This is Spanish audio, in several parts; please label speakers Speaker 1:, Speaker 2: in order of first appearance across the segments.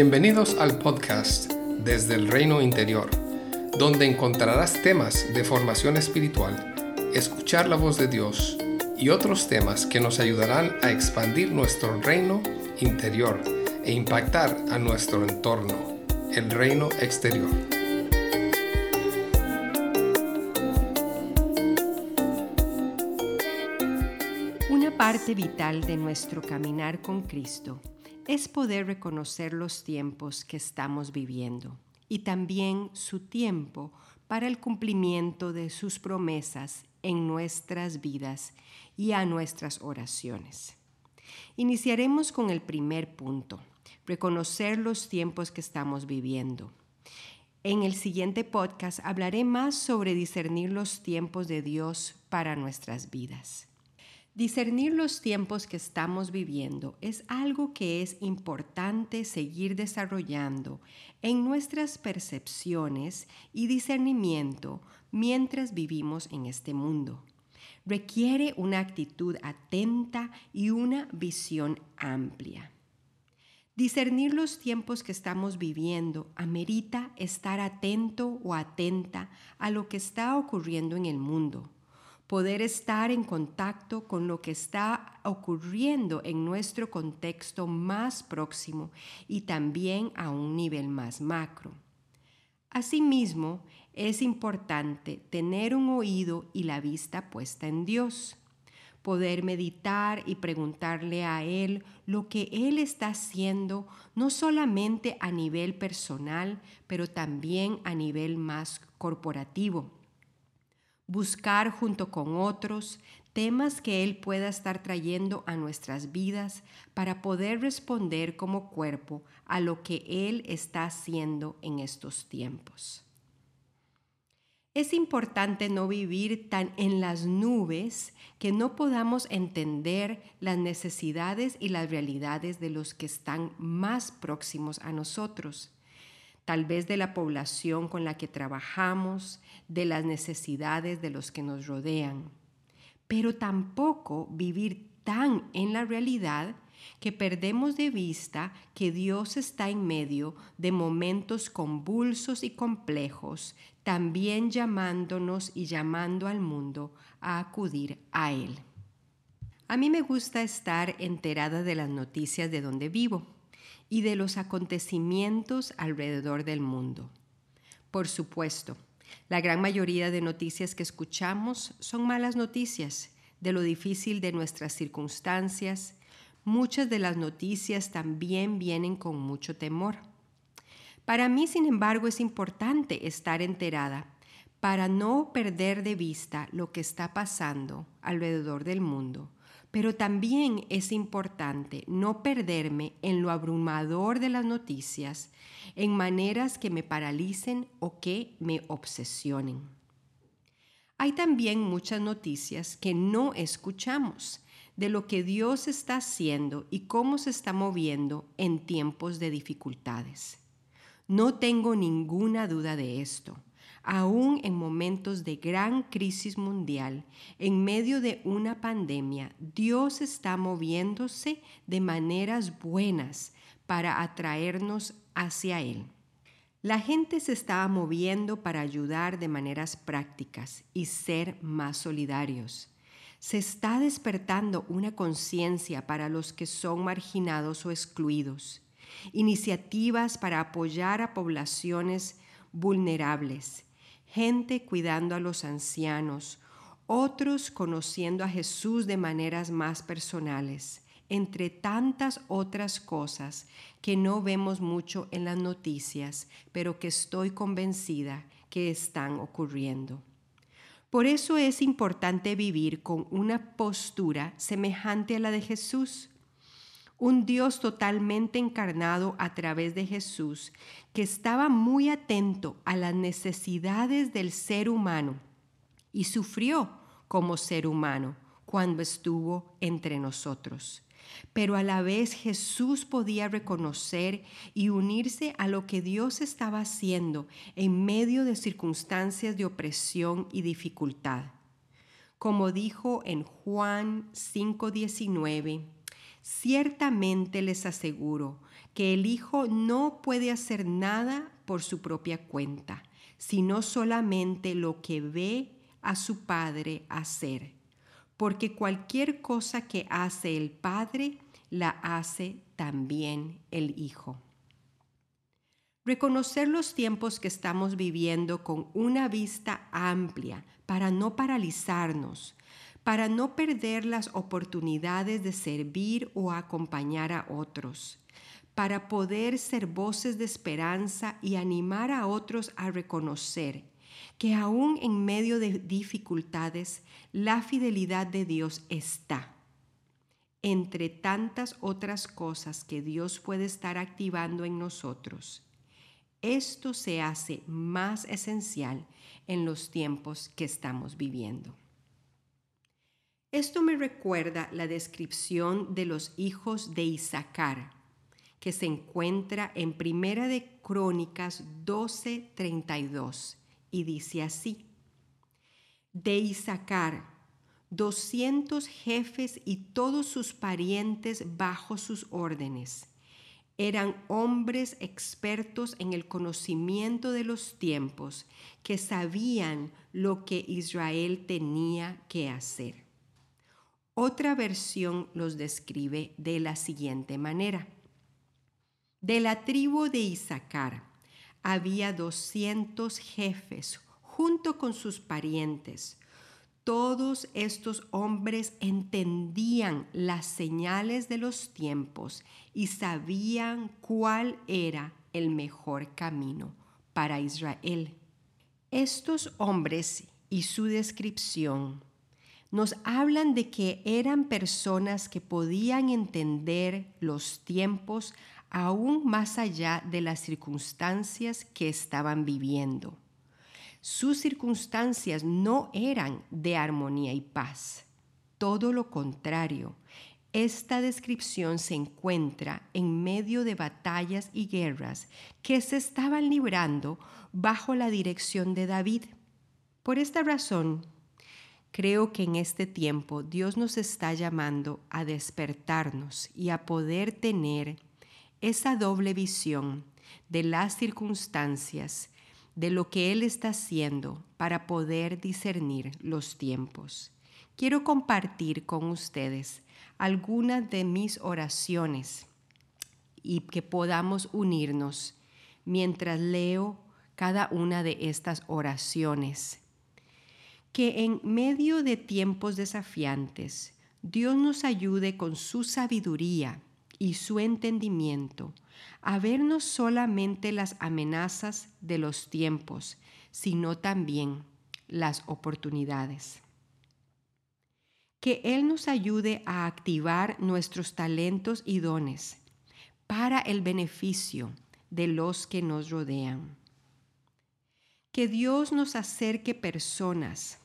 Speaker 1: Bienvenidos al podcast Desde el Reino Interior, donde encontrarás temas de formación espiritual, escuchar la voz de Dios y otros temas que nos ayudarán a expandir nuestro reino interior e impactar a nuestro entorno, el reino exterior.
Speaker 2: Una parte vital de nuestro caminar con Cristo es poder reconocer los tiempos que estamos viviendo y también su tiempo para el cumplimiento de sus promesas en nuestras vidas y a nuestras oraciones. Iniciaremos con el primer punto, reconocer los tiempos que estamos viviendo. En el siguiente podcast hablaré más sobre discernir los tiempos de Dios para nuestras vidas. Discernir los tiempos que estamos viviendo es algo que es importante seguir desarrollando en nuestras percepciones y discernimiento mientras vivimos en este mundo. Requiere una actitud atenta y una visión amplia. Discernir los tiempos que estamos viviendo amerita estar atento o atenta a lo que está ocurriendo en el mundo poder estar en contacto con lo que está ocurriendo en nuestro contexto más próximo y también a un nivel más macro. Asimismo, es importante tener un oído y la vista puesta en Dios, poder meditar y preguntarle a Él lo que Él está haciendo, no solamente a nivel personal, pero también a nivel más corporativo buscar junto con otros temas que Él pueda estar trayendo a nuestras vidas para poder responder como cuerpo a lo que Él está haciendo en estos tiempos. Es importante no vivir tan en las nubes que no podamos entender las necesidades y las realidades de los que están más próximos a nosotros tal vez de la población con la que trabajamos, de las necesidades de los que nos rodean, pero tampoco vivir tan en la realidad que perdemos de vista que Dios está en medio de momentos convulsos y complejos, también llamándonos y llamando al mundo a acudir a Él. A mí me gusta estar enterada de las noticias de donde vivo y de los acontecimientos alrededor del mundo. Por supuesto, la gran mayoría de noticias que escuchamos son malas noticias de lo difícil de nuestras circunstancias. Muchas de las noticias también vienen con mucho temor. Para mí, sin embargo, es importante estar enterada para no perder de vista lo que está pasando alrededor del mundo pero también es importante no perderme en lo abrumador de las noticias, en maneras que me paralicen o que me obsesionen. Hay también muchas noticias que no escuchamos de lo que Dios está haciendo y cómo se está moviendo en tiempos de dificultades. No tengo ninguna duda de esto aún en momentos de gran crisis mundial, en medio de una pandemia, Dios está moviéndose de maneras buenas para atraernos hacia Él. La gente se estaba moviendo para ayudar de maneras prácticas y ser más solidarios. Se está despertando una conciencia para los que son marginados o excluidos, iniciativas para apoyar a poblaciones vulnerables gente cuidando a los ancianos, otros conociendo a Jesús de maneras más personales, entre tantas otras cosas que no vemos mucho en las noticias, pero que estoy convencida que están ocurriendo. Por eso es importante vivir con una postura semejante a la de Jesús, un Dios totalmente encarnado a través de Jesús, que estaba muy atento a las necesidades del ser humano y sufrió como ser humano cuando estuvo entre nosotros. Pero a la vez Jesús podía reconocer y unirse a lo que Dios estaba haciendo en medio de circunstancias de opresión y dificultad. Como dijo en Juan 5:19, Ciertamente les aseguro que el Hijo no puede hacer nada por su propia cuenta, sino solamente lo que ve a su Padre hacer, porque cualquier cosa que hace el Padre, la hace también el Hijo. Reconocer los tiempos que estamos viviendo con una vista amplia para no paralizarnos, para no perder las oportunidades de servir o acompañar a otros, para poder ser voces de esperanza y animar a otros a reconocer que aún en medio de dificultades, la fidelidad de Dios está. Entre tantas otras cosas que Dios puede estar activando en nosotros, esto se hace más esencial en los tiempos que estamos viviendo. Esto me recuerda la descripción de los hijos de Isaacar, que se encuentra en Primera de Crónicas 12:32 y dice así: De Isaacar, doscientos jefes y todos sus parientes bajo sus órdenes. Eran hombres expertos en el conocimiento de los tiempos, que sabían lo que Israel tenía que hacer. Otra versión los describe de la siguiente manera. De la tribu de Isaacar había doscientos jefes junto con sus parientes. Todos estos hombres entendían las señales de los tiempos y sabían cuál era el mejor camino para Israel. Estos hombres y su descripción nos hablan de que eran personas que podían entender los tiempos aún más allá de las circunstancias que estaban viviendo. Sus circunstancias no eran de armonía y paz. Todo lo contrario, esta descripción se encuentra en medio de batallas y guerras que se estaban librando bajo la dirección de David. Por esta razón, creo que en este tiempo Dios nos está llamando a despertarnos y a poder tener esa doble visión de las circunstancias, de lo que Él está haciendo para poder discernir los tiempos. Quiero compartir con ustedes algunas de mis oraciones y que podamos unirnos mientras leo cada una de estas oraciones. Que en medio de tiempos desafiantes, Dios nos ayude con su sabiduría y su entendimiento a ver no solamente las amenazas de los tiempos, sino también las oportunidades. Que Él nos ayude a activar nuestros talentos y dones para el beneficio de los que nos rodean. Que Dios nos acerque personas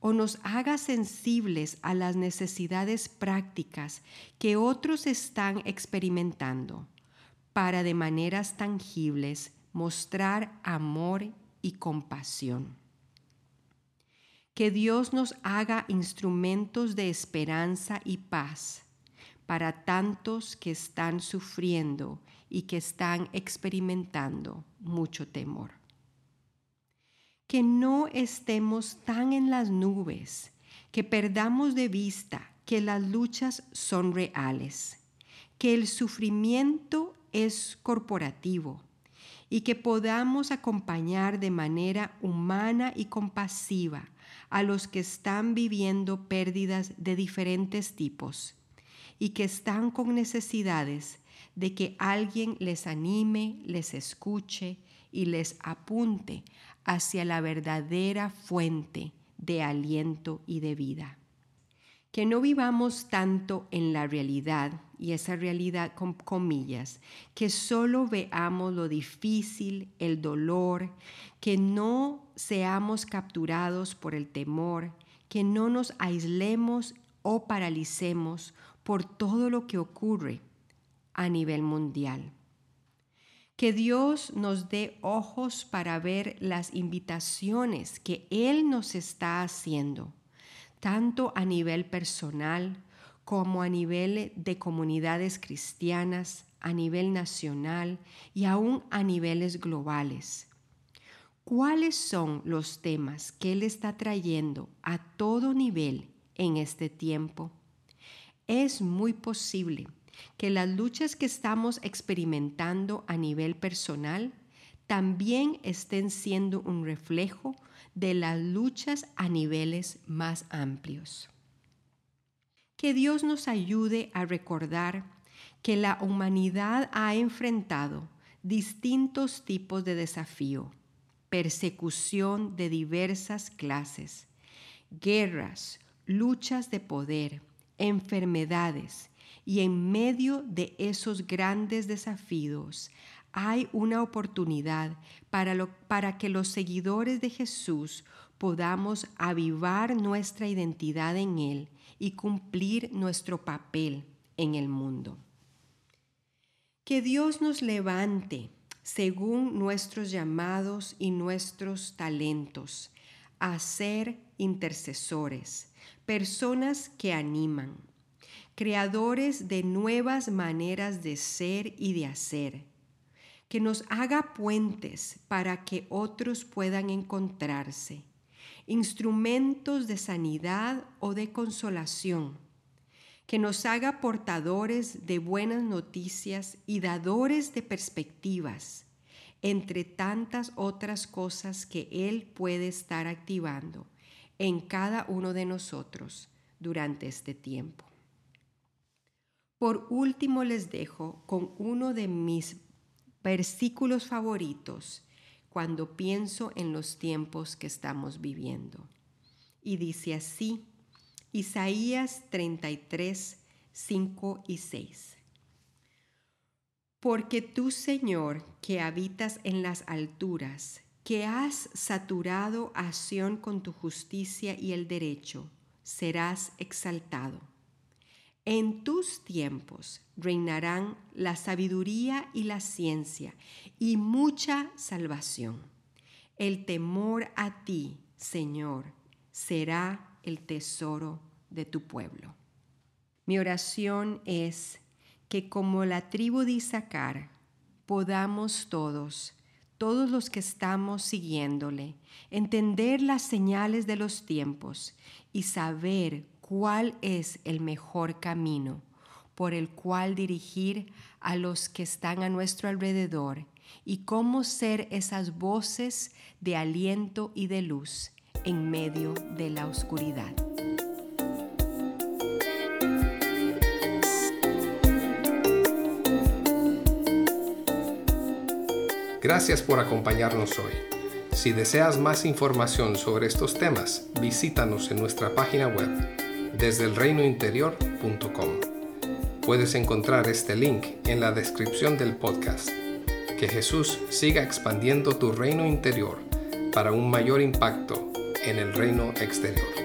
Speaker 2: o nos haga sensibles a las necesidades prácticas que otros están experimentando para de maneras tangibles mostrar amor y compasión. Que Dios nos haga instrumentos de esperanza y paz para tantos que están sufriendo y que están experimentando mucho temor que no estemos tan en las nubes, que perdamos de vista que las luchas son reales, que el sufrimiento es corporativo y que podamos acompañar de manera humana y compasiva a los que están viviendo pérdidas de diferentes tipos y que están con necesidades de que alguien les anime, les escuche y les apunte hacia la verdadera fuente de aliento y de vida. Que no vivamos tanto en la realidad, y esa realidad con comillas, que solo veamos lo difícil, el dolor, que no seamos capturados por el temor, que no nos aislemos o paralicemos por todo lo que ocurre a nivel mundial. Que Dios nos dé ojos para ver las invitaciones que Él nos está haciendo, tanto a nivel personal como a nivel de comunidades cristianas, a nivel nacional y aún a niveles globales. ¿Cuáles son los temas que Él está trayendo a todo nivel en este tiempo? Es muy posible que las luchas que estamos experimentando a nivel personal también estén siendo un reflejo de las luchas a niveles más amplios. Que Dios nos ayude a recordar que la humanidad ha enfrentado distintos tipos de desafío persecución de diversas clases, guerras, luchas de poder, enfermedades, y en medio de esos grandes desafíos hay una oportunidad para, para que los seguidores de Jesús podamos avivar nuestra identidad en Él y cumplir nuestro papel en el mundo. Que Dios nos levante según nuestros llamados y nuestros talentos, a ser intercesores, personas que animan, creadores de nuevas maneras de ser y de hacer, que nos haga puentes para que otros puedan encontrarse, instrumentos de sanidad o de consolación, que nos haga portadores de buenas noticias y dadores de perspectivas, entre tantas otras cosas que Él puede estar activando en cada uno de nosotros durante este tiempo. Por último les dejo con uno de mis versículos favoritos cuando pienso en los tiempos que estamos viviendo. Y dice así, Isaías 33, 5 y 6. Porque tú, Señor, que habitas en las alturas, que has saturado a Sión con tu justicia y el derecho, serás exaltado. En tus tiempos reinarán la sabiduría y la ciencia y mucha salvación. El temor a ti, Señor, será el tesoro de tu pueblo. Mi oración es que como la tribu de Isaacar podamos todos, todos los que estamos siguiéndole, entender las señales de los tiempos y saber cuál es el mejor camino por el cual dirigir a los que están a nuestro alrededor y cómo ser esas voces de aliento y de luz en medio de la oscuridad.
Speaker 1: Gracias por acompañarnos hoy. Si deseas más información sobre estos temas, visítanos en nuestra página web desde elreinointerior.com. Puedes encontrar este link en la descripción del podcast. Que Jesús siga expandiendo tu reino interior para un mayor impacto en el reino exterior.